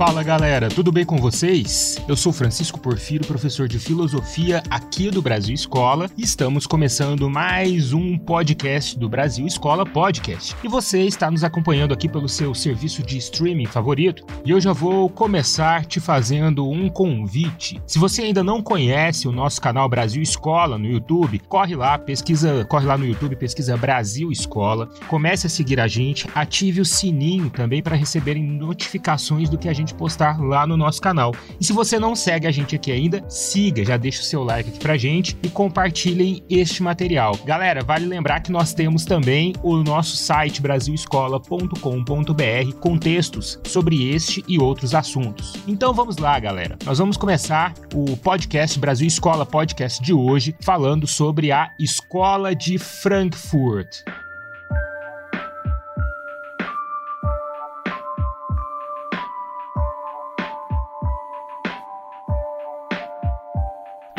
Fala galera, tudo bem com vocês? Eu sou Francisco Porfiro, professor de filosofia aqui do Brasil Escola, e estamos começando mais um podcast do Brasil Escola Podcast. E você está nos acompanhando aqui pelo seu serviço de streaming favorito, e eu já vou começar te fazendo um convite. Se você ainda não conhece o nosso canal Brasil Escola no YouTube, corre lá, pesquisa, corre lá no YouTube, pesquisa Brasil Escola, comece a seguir a gente, ative o sininho também para receberem notificações do que a gente postar lá no nosso canal. E se você não segue a gente aqui ainda, siga, já deixa o seu like aqui pra gente e compartilhem este material. Galera, vale lembrar que nós temos também o nosso site brasilescola.com.br com textos sobre este e outros assuntos. Então vamos lá, galera. Nós vamos começar o podcast Brasil Escola Podcast de hoje falando sobre a Escola de Frankfurt.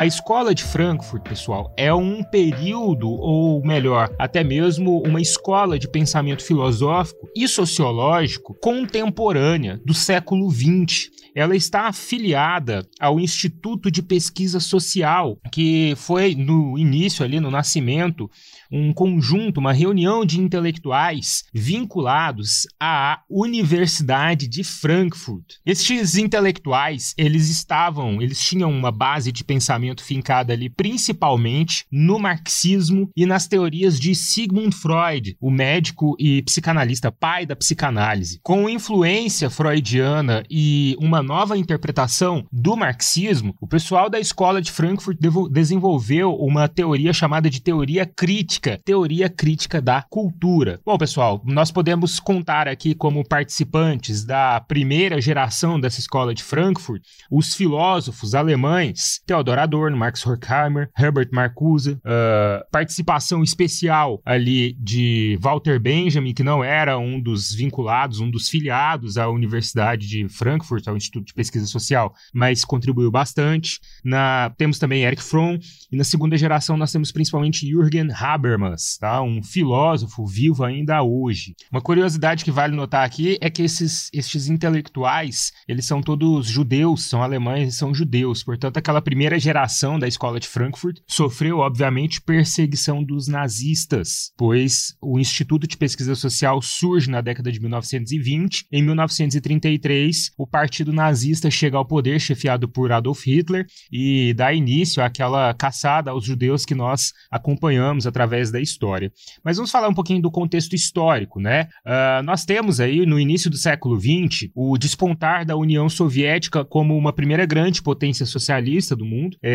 A escola de Frankfurt, pessoal, é um período, ou melhor, até mesmo uma escola de pensamento filosófico e sociológico contemporânea do século XX. Ela está afiliada ao Instituto de Pesquisa Social, que foi no início ali, no nascimento, um conjunto, uma reunião de intelectuais vinculados à Universidade de Frankfurt. Estes intelectuais, eles estavam, eles tinham uma base de pensamento fincada ali principalmente no marxismo e nas teorias de Sigmund Freud, o médico e psicanalista pai da psicanálise. Com influência freudiana e uma nova interpretação do marxismo, o pessoal da escola de Frankfurt desenvolveu uma teoria chamada de teoria crítica crítica, teoria crítica da cultura. Bom, pessoal, nós podemos contar aqui como participantes da primeira geração dessa escola de Frankfurt os filósofos alemães Theodor Adorno, Max Horkheimer, Herbert Marcuse, uh, participação especial ali de Walter Benjamin, que não era um dos vinculados, um dos filiados à Universidade de Frankfurt, ao Instituto de Pesquisa Social, mas contribuiu bastante. Na, temos também Eric Fromm, e na segunda geração nós temos principalmente Jürgen Haber, Habermas, tá? um filósofo vivo ainda hoje. Uma curiosidade que vale notar aqui é que esses, estes intelectuais, eles são todos judeus, são alemães e são judeus. Portanto, aquela primeira geração da escola de Frankfurt sofreu, obviamente, perseguição dos nazistas, pois o Instituto de Pesquisa Social surge na década de 1920. Em 1933, o Partido Nazista chega ao poder, chefiado por Adolf Hitler, e dá início àquela caçada aos judeus que nós acompanhamos através através da história. Mas vamos falar um pouquinho do contexto histórico, né? Uh, nós temos aí, no início do século XX, o despontar da União Soviética como uma primeira grande potência socialista do mundo. É,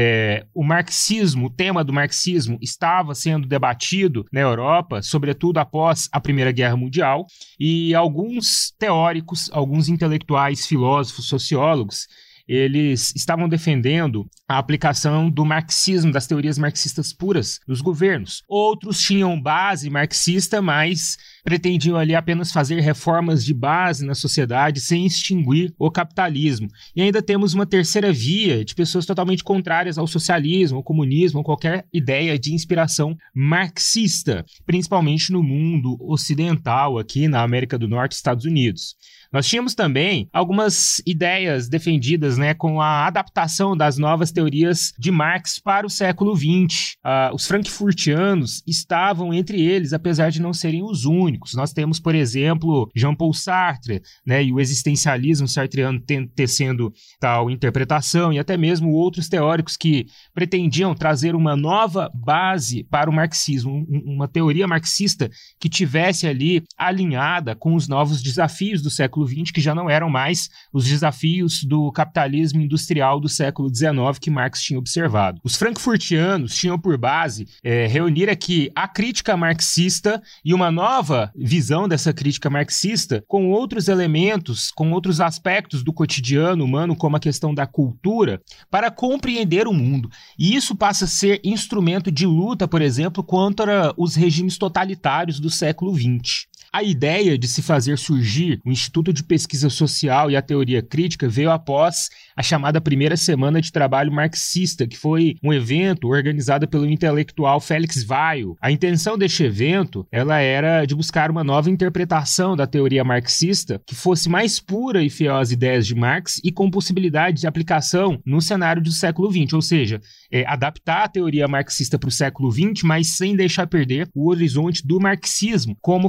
o marxismo, o tema do marxismo, estava sendo debatido na Europa, sobretudo após a Primeira Guerra Mundial, e alguns teóricos, alguns intelectuais, filósofos, sociólogos, eles estavam defendendo a aplicação do marxismo, das teorias marxistas puras nos governos. Outros tinham base marxista, mas pretendiam ali apenas fazer reformas de base na sociedade sem extinguir o capitalismo. E ainda temos uma terceira via de pessoas totalmente contrárias ao socialismo, ao comunismo, ou qualquer ideia de inspiração marxista, principalmente no mundo ocidental, aqui na América do Norte, Estados Unidos. Nós tínhamos também algumas ideias defendidas né, com a adaptação das novas teorias de Marx para o século XX. Uh, os frankfurtianos estavam entre eles, apesar de não serem os únicos. Nós temos, por exemplo, Jean-Paul Sartre né, e o existencialismo sartreano tecendo tal interpretação, e até mesmo outros teóricos que pretendiam trazer uma nova base para o marxismo, uma teoria marxista que tivesse ali alinhada com os novos desafios do século século XX, que já não eram mais os desafios do capitalismo industrial do século XIX que Marx tinha observado. Os frankfurtianos tinham por base é, reunir aqui a crítica marxista e uma nova visão dessa crítica marxista com outros elementos, com outros aspectos do cotidiano humano, como a questão da cultura, para compreender o mundo. E isso passa a ser instrumento de luta, por exemplo, contra os regimes totalitários do século XX. A ideia de se fazer surgir o Instituto de Pesquisa Social e a Teoria Crítica veio após a chamada Primeira Semana de Trabalho Marxista, que foi um evento organizado pelo intelectual Félix Weil. A intenção deste evento, ela era de buscar uma nova interpretação da teoria marxista que fosse mais pura e fiel às ideias de Marx e com possibilidade de aplicação no cenário do século XX, ou seja, é, adaptar a teoria marxista para o século XX, mas sem deixar perder o horizonte do marxismo, como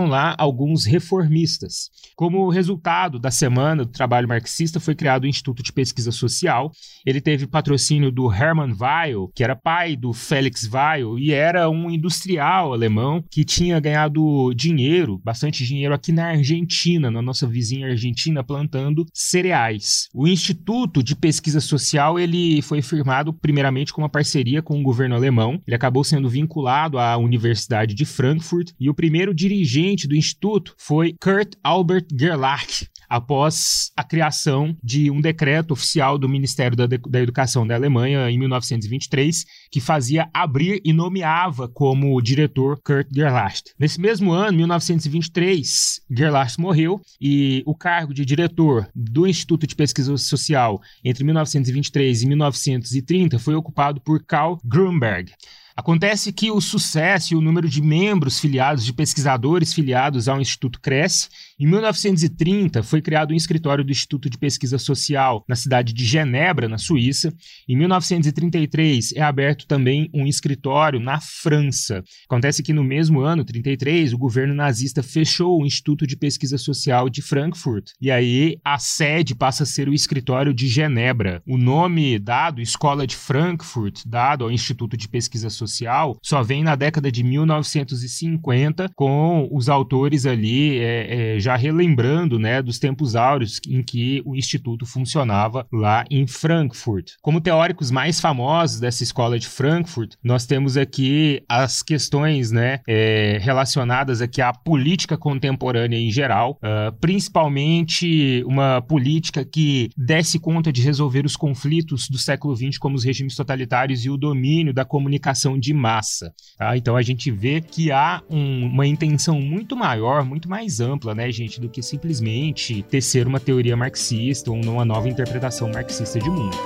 faziam lá alguns reformistas. Como resultado da semana do trabalho marxista, foi criado o Instituto Instituto de Pesquisa Social. Ele teve patrocínio do Hermann Weil, que era pai do Felix Weil e era um industrial alemão que tinha ganhado dinheiro, bastante dinheiro aqui na Argentina, na nossa vizinha Argentina, plantando cereais. O Instituto de Pesquisa Social ele foi firmado primeiramente com uma parceria com o governo alemão. Ele acabou sendo vinculado à Universidade de Frankfurt e o primeiro dirigente do instituto foi Kurt Albert Gerlach após a criação de um decreto oficial do Ministério da, da Educação da Alemanha em 1923, que fazia abrir e nomeava como diretor Kurt Gerlach. Nesse mesmo ano, 1923, Gerlach morreu e o cargo de diretor do Instituto de Pesquisa Social entre 1923 e 1930 foi ocupado por Karl Grunberg. Acontece que o sucesso e o número de membros filiados, de pesquisadores filiados ao Instituto cresce. Em 1930, foi criado um escritório do Instituto de Pesquisa Social na cidade de Genebra, na Suíça. Em 1933, é aberto também um escritório na França. Acontece que no mesmo ano, 33, o governo nazista fechou o Instituto de Pesquisa Social de Frankfurt. E aí a sede passa a ser o escritório de Genebra. O nome dado, Escola de Frankfurt, dado ao Instituto de Pesquisa Social, só vem na década de 1950, com os autores ali é, é, já relembrando né, dos tempos áureos em que o Instituto funcionava lá em Frankfurt. Como teóricos mais famosos dessa escola de Frankfurt, nós temos aqui as questões né, é, relacionadas aqui à política contemporânea em geral, uh, principalmente uma política que desse conta de resolver os conflitos do século XX, como os regimes totalitários e o domínio da comunicação de massa. Tá? Então a gente vê que há um, uma intenção muito maior, muito mais ampla, né, gente, do que simplesmente tecer uma teoria marxista ou uma nova interpretação marxista de mundo.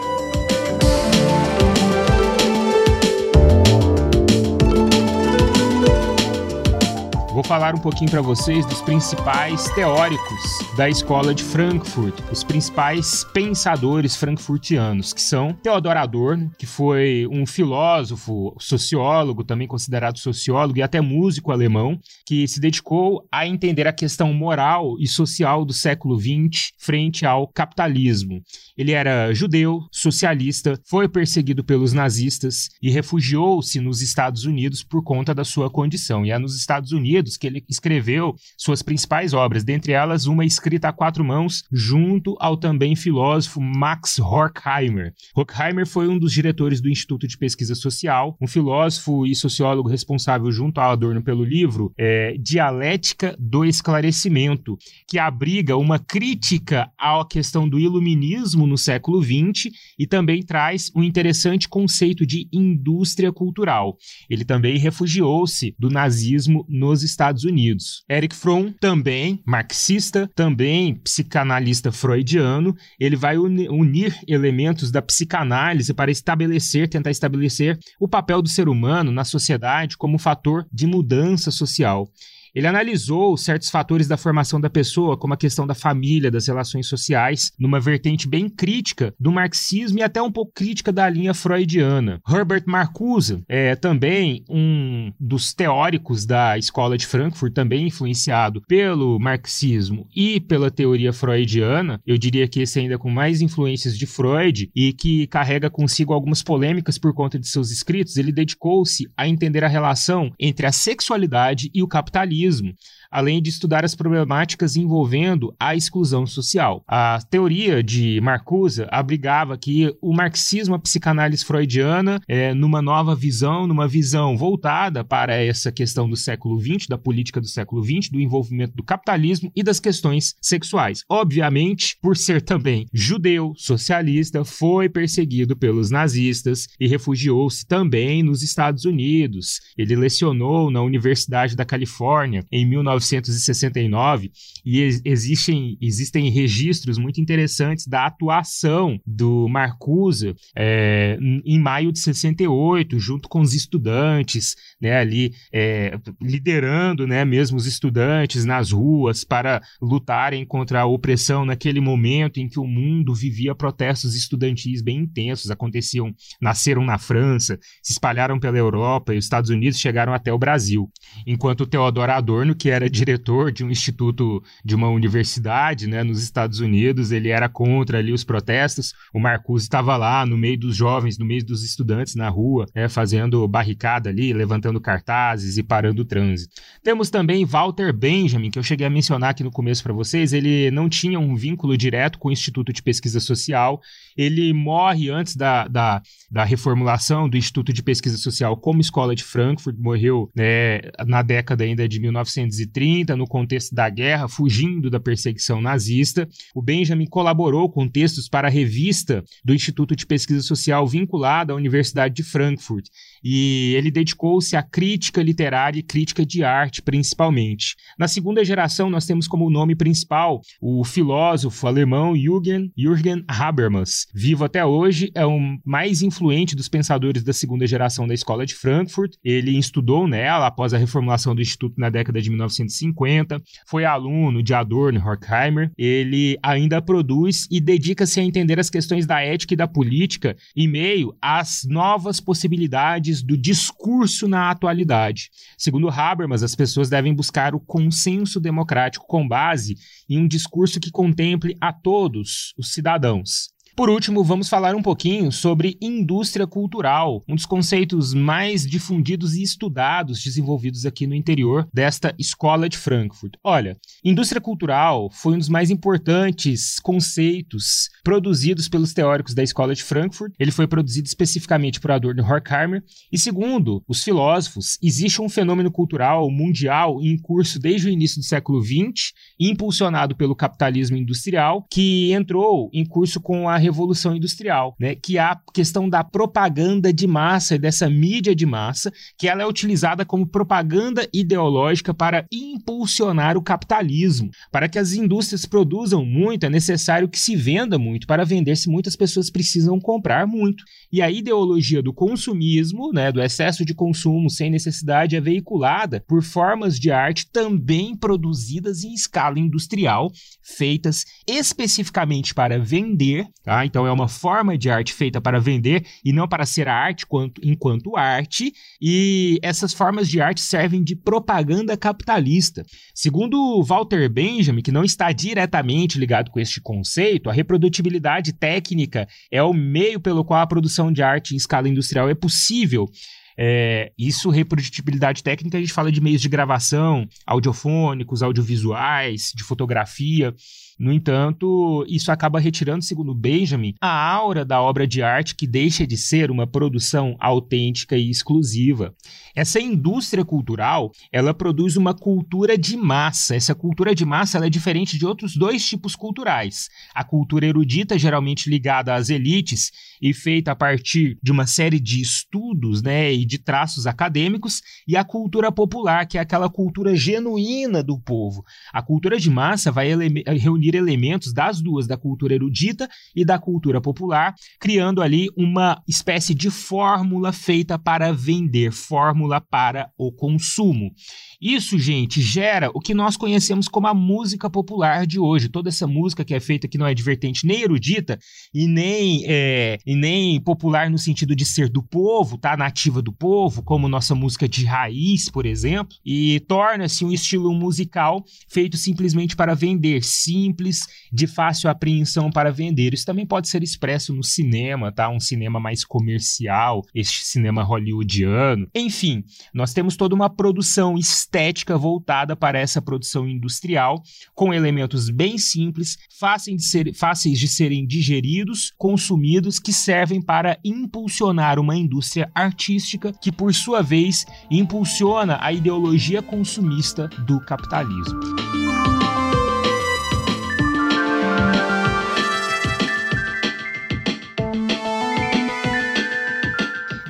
Vou falar um pouquinho para vocês dos principais teóricos da escola de Frankfurt, os principais pensadores frankfurtianos, que são Theodor Adorno, que foi um filósofo, sociólogo, também considerado sociólogo e até músico alemão, que se dedicou a entender a questão moral e social do século XX frente ao capitalismo. Ele era judeu, socialista, foi perseguido pelos nazistas e refugiou-se nos Estados Unidos por conta da sua condição. E é nos Estados Unidos que ele escreveu suas principais obras, dentre elas uma escrita a quatro mãos, junto ao também filósofo Max Horkheimer. Horkheimer foi um dos diretores do Instituto de Pesquisa Social, um filósofo e sociólogo responsável junto a Adorno pelo livro é, Dialética do Esclarecimento, que abriga uma crítica à questão do iluminismo no século XX e também traz um interessante conceito de indústria cultural. Ele também refugiou-se do nazismo nos Estados Unidos. Eric Fromm, também marxista, também psicanalista freudiano, ele vai unir elementos da psicanálise para estabelecer, tentar estabelecer o papel do ser humano na sociedade como fator de mudança social. Ele analisou certos fatores da formação da pessoa, como a questão da família, das relações sociais, numa vertente bem crítica do marxismo e até um pouco crítica da linha freudiana. Herbert Marcuse é também um dos teóricos da escola de Frankfurt, também influenciado pelo marxismo e pela teoria freudiana. Eu diria que esse ainda com mais influências de Freud e que carrega consigo algumas polêmicas por conta de seus escritos. Ele dedicou-se a entender a relação entre a sexualidade e o capitalismo racismo além de estudar as problemáticas envolvendo a exclusão social. A teoria de Marcuse abrigava que o marxismo, a psicanálise freudiana, é, numa nova visão, numa visão voltada para essa questão do século XX, da política do século XX, do envolvimento do capitalismo e das questões sexuais. Obviamente, por ser também judeu, socialista, foi perseguido pelos nazistas e refugiou-se também nos Estados Unidos. Ele lecionou na Universidade da Califórnia em 1969 e existem, existem registros muito interessantes da atuação do Marcuse é, em maio de 68, junto com os estudantes, né, ali é, liderando né, mesmo os estudantes nas ruas para lutarem contra a opressão naquele momento em que o mundo vivia protestos estudantis bem intensos, aconteciam, nasceram na França, se espalharam pela Europa e os Estados Unidos chegaram até o Brasil. Enquanto Theodor Adorno, que era diretor de um instituto de uma universidade né, nos Estados Unidos, ele era contra ali os protestos, o Marcuse estava lá no meio dos jovens, no meio dos estudantes na rua, né, fazendo barricada ali, levantando cartazes e parando o trânsito. Temos também Walter Benjamin, que eu cheguei a mencionar aqui no começo para vocês, ele não tinha um vínculo direto com o Instituto de Pesquisa Social, ele morre antes da, da, da reformulação do Instituto de Pesquisa Social como escola de Frankfurt, morreu né, na década ainda de 1930, no contexto da guerra, fugindo da perseguição nazista. O Benjamin colaborou com textos para a revista do Instituto de Pesquisa Social vinculada à Universidade de Frankfurt e ele dedicou-se à crítica literária e crítica de arte, principalmente. Na segunda geração, nós temos como nome principal o filósofo alemão Jürgen, Jürgen Habermas. Vivo até hoje, é o mais influente dos pensadores da segunda geração da escola de Frankfurt. Ele estudou nela após a reformulação do Instituto na década de 1950, foi aluno de Adorno e Horkheimer. Ele ainda produz e dedica-se a entender as questões da ética e da política em meio às novas possibilidades do discurso na atualidade. Segundo Habermas, as pessoas devem buscar o consenso democrático com base em um discurso que contemple a todos os cidadãos. Por último, vamos falar um pouquinho sobre indústria cultural, um dos conceitos mais difundidos e estudados desenvolvidos aqui no interior desta escola de Frankfurt. Olha, indústria cultural foi um dos mais importantes conceitos produzidos pelos teóricos da escola de Frankfurt. Ele foi produzido especificamente por Adorno e Horkheimer. E segundo os filósofos, existe um fenômeno cultural mundial em curso desde o início do século XX, impulsionado pelo capitalismo industrial, que entrou em curso com a Revolução Industrial, né? Que é a questão da propaganda de massa e dessa mídia de massa, que ela é utilizada como propaganda ideológica para impulsionar o capitalismo. Para que as indústrias produzam muito, é necessário que se venda muito. Para vender-se, muitas pessoas precisam comprar muito. E a ideologia do consumismo, né, do excesso de consumo sem necessidade, é veiculada por formas de arte também produzidas em escala industrial, feitas especificamente para vender, tá? Tá? Então é uma forma de arte feita para vender e não para ser a arte quanto, enquanto arte, e essas formas de arte servem de propaganda capitalista. Segundo Walter Benjamin, que não está diretamente ligado com este conceito, a reprodutibilidade técnica é o meio pelo qual a produção de arte em escala industrial é possível. É, isso, reprodutibilidade técnica, a gente fala de meios de gravação, audiofônicos, audiovisuais, de fotografia. No entanto, isso acaba retirando, segundo Benjamin, a aura da obra de arte que deixa de ser uma produção autêntica e exclusiva. Essa indústria cultural, ela produz uma cultura de massa. Essa cultura de massa é diferente de outros dois tipos culturais. A cultura erudita, geralmente ligada às elites e feita a partir de uma série de estudos né, de traços acadêmicos, e a cultura popular, que é aquela cultura genuína do povo. A cultura de massa vai reunir reunir elementos das duas, da cultura erudita e da cultura popular, criando ali uma espécie de fórmula feita para vender, fórmula para o consumo. Isso, gente, gera o que nós conhecemos como a música popular de hoje. Toda essa música que é feita que não é divertente nem erudita e nem, é, e nem popular no sentido de ser do povo, tá? Nativa do povo, como nossa música de raiz, por exemplo, e torna-se um estilo musical feito simplesmente para vender, simples, de fácil apreensão para vender. Isso também pode ser expresso no cinema, tá? Um cinema mais comercial, este cinema hollywoodiano. Enfim, nós temos toda uma produção estética voltada para essa produção industrial, com elementos bem simples, fáceis de, ser, fáceis de serem digeridos, consumidos, que servem para impulsionar uma indústria artística que, por sua vez, impulsiona a ideologia consumista do capitalismo.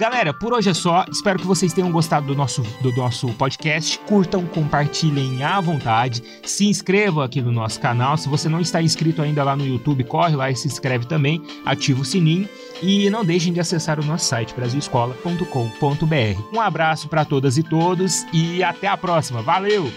Galera, por hoje é só. Espero que vocês tenham gostado do nosso, do nosso podcast. Curtam, compartilhem à vontade. Se inscrevam aqui no nosso canal. Se você não está inscrito ainda lá no YouTube, corre lá e se inscreve também. Ativa o sininho. E não deixem de acessar o nosso site brasilescola.com.br. Um abraço para todas e todos e até a próxima. Valeu!